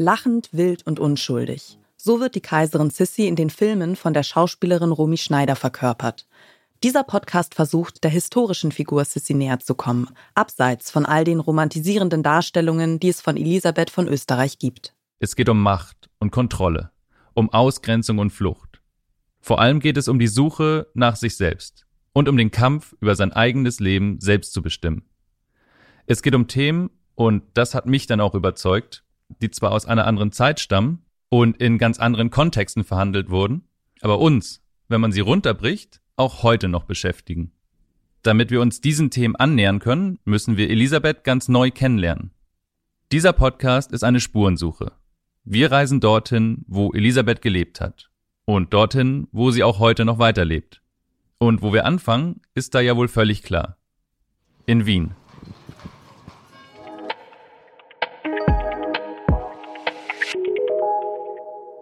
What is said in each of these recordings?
Lachend, wild und unschuldig. So wird die Kaiserin Sissi in den Filmen von der Schauspielerin Romy Schneider verkörpert. Dieser Podcast versucht, der historischen Figur Sissi näher zu kommen, abseits von all den romantisierenden Darstellungen, die es von Elisabeth von Österreich gibt. Es geht um Macht und Kontrolle, um Ausgrenzung und Flucht. Vor allem geht es um die Suche nach sich selbst und um den Kampf über sein eigenes Leben selbst zu bestimmen. Es geht um Themen, und das hat mich dann auch überzeugt, die zwar aus einer anderen Zeit stammen und in ganz anderen Kontexten verhandelt wurden, aber uns, wenn man sie runterbricht, auch heute noch beschäftigen. Damit wir uns diesen Themen annähern können, müssen wir Elisabeth ganz neu kennenlernen. Dieser Podcast ist eine Spurensuche. Wir reisen dorthin, wo Elisabeth gelebt hat. Und dorthin, wo sie auch heute noch weiterlebt. Und wo wir anfangen, ist da ja wohl völlig klar. In Wien.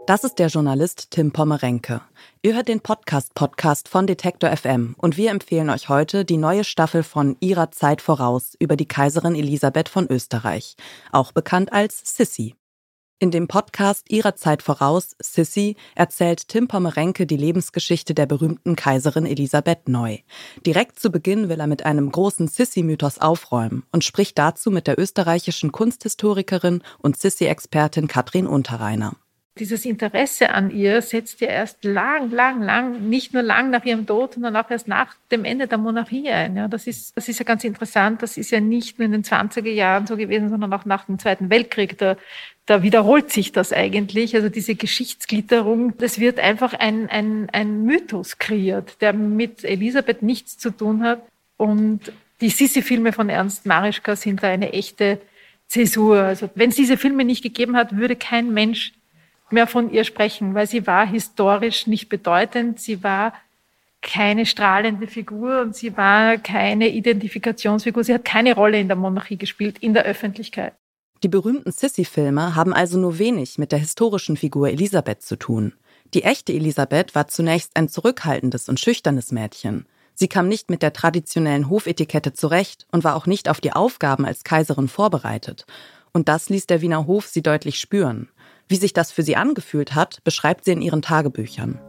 Das ist der Journalist Tim Pommerenke. Ihr hört den Podcast-Podcast von Detektor FM und wir empfehlen euch heute die neue Staffel von Ihrer Zeit voraus über die Kaiserin Elisabeth von Österreich, auch bekannt als Sissy. In dem Podcast Ihrer Zeit voraus, Sissy, erzählt Tim Pommerenke die Lebensgeschichte der berühmten Kaiserin Elisabeth neu. Direkt zu Beginn will er mit einem großen Sissy-Mythos aufräumen und spricht dazu mit der österreichischen Kunsthistorikerin und Sissy-Expertin Katrin Unterreiner. Dieses Interesse an ihr setzt ja erst lang, lang, lang, nicht nur lang nach ihrem Tod, sondern auch erst nach dem Ende der Monarchie ein. Ja, das ist, das ist ja ganz interessant. Das ist ja nicht nur in den 20er Jahren so gewesen, sondern auch nach dem Zweiten Weltkrieg. Da, da wiederholt sich das eigentlich. Also diese Geschichtsglitterung, das wird einfach ein, ein, ein Mythos kreiert, der mit Elisabeth nichts zu tun hat. Und die Sissi-Filme von Ernst Marischka sind da eine echte Zäsur. Also wenn es diese Filme nicht gegeben hat, würde kein Mensch mehr von ihr sprechen, weil sie war historisch nicht bedeutend, sie war keine strahlende Figur und sie war keine Identifikationsfigur, sie hat keine Rolle in der Monarchie gespielt, in der Öffentlichkeit. Die berühmten Sissy-Filme haben also nur wenig mit der historischen Figur Elisabeth zu tun. Die echte Elisabeth war zunächst ein zurückhaltendes und schüchternes Mädchen. Sie kam nicht mit der traditionellen Hofetikette zurecht und war auch nicht auf die Aufgaben als Kaiserin vorbereitet. Und das ließ der Wiener Hof sie deutlich spüren. Wie sich das für sie angefühlt hat, beschreibt sie in ihren Tagebüchern.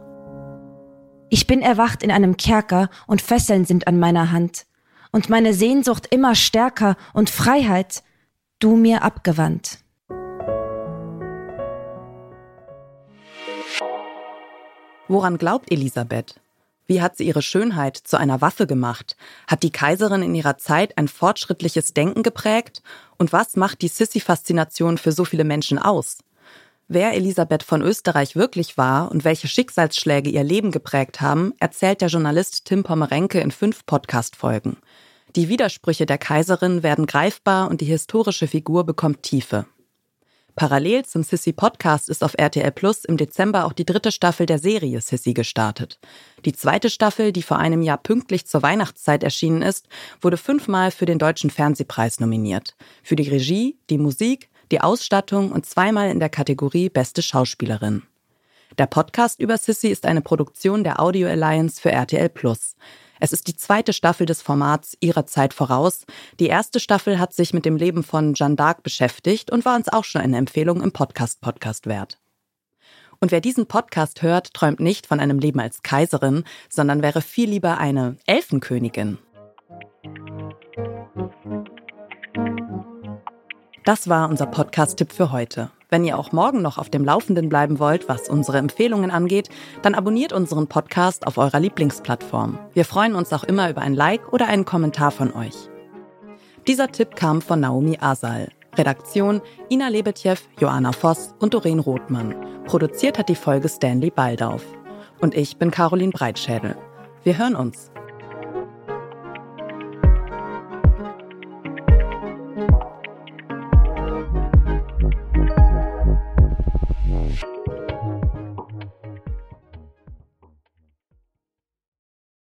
Ich bin erwacht in einem Kerker und Fesseln sind an meiner Hand. Und meine Sehnsucht immer stärker und Freiheit, du mir abgewandt. Woran glaubt Elisabeth? Wie hat sie ihre Schönheit zu einer Waffe gemacht? Hat die Kaiserin in ihrer Zeit ein fortschrittliches Denken geprägt? Und was macht die Sissy-Faszination für so viele Menschen aus? Wer Elisabeth von Österreich wirklich war und welche Schicksalsschläge ihr Leben geprägt haben, erzählt der Journalist Tim Pommerenke in fünf Podcast-Folgen. Die Widersprüche der Kaiserin werden greifbar und die historische Figur bekommt Tiefe. Parallel zum Sissy Podcast ist auf RTL Plus im Dezember auch die dritte Staffel der Serie Sissy gestartet. Die zweite Staffel, die vor einem Jahr pünktlich zur Weihnachtszeit erschienen ist, wurde fünfmal für den Deutschen Fernsehpreis nominiert. Für die Regie, die Musik, die Ausstattung und zweimal in der Kategorie Beste Schauspielerin. Der Podcast über Sissy ist eine Produktion der Audio Alliance für RTL Plus. Es ist die zweite Staffel des Formats Ihrer Zeit voraus. Die erste Staffel hat sich mit dem Leben von Jeanne d'Arc beschäftigt und war uns auch schon eine Empfehlung im Podcast-Podcast wert. Und wer diesen Podcast hört, träumt nicht von einem Leben als Kaiserin, sondern wäre viel lieber eine Elfenkönigin. Das war unser Podcast-Tipp für heute. Wenn ihr auch morgen noch auf dem Laufenden bleiben wollt, was unsere Empfehlungen angeht, dann abonniert unseren Podcast auf eurer Lieblingsplattform. Wir freuen uns auch immer über ein Like oder einen Kommentar von euch. Dieser Tipp kam von Naomi Asal. Redaktion Ina Lebetjew, Joanna Voss und Doreen Rothmann. Produziert hat die Folge Stanley Baldauf. Und ich bin Caroline Breitschädel. Wir hören uns.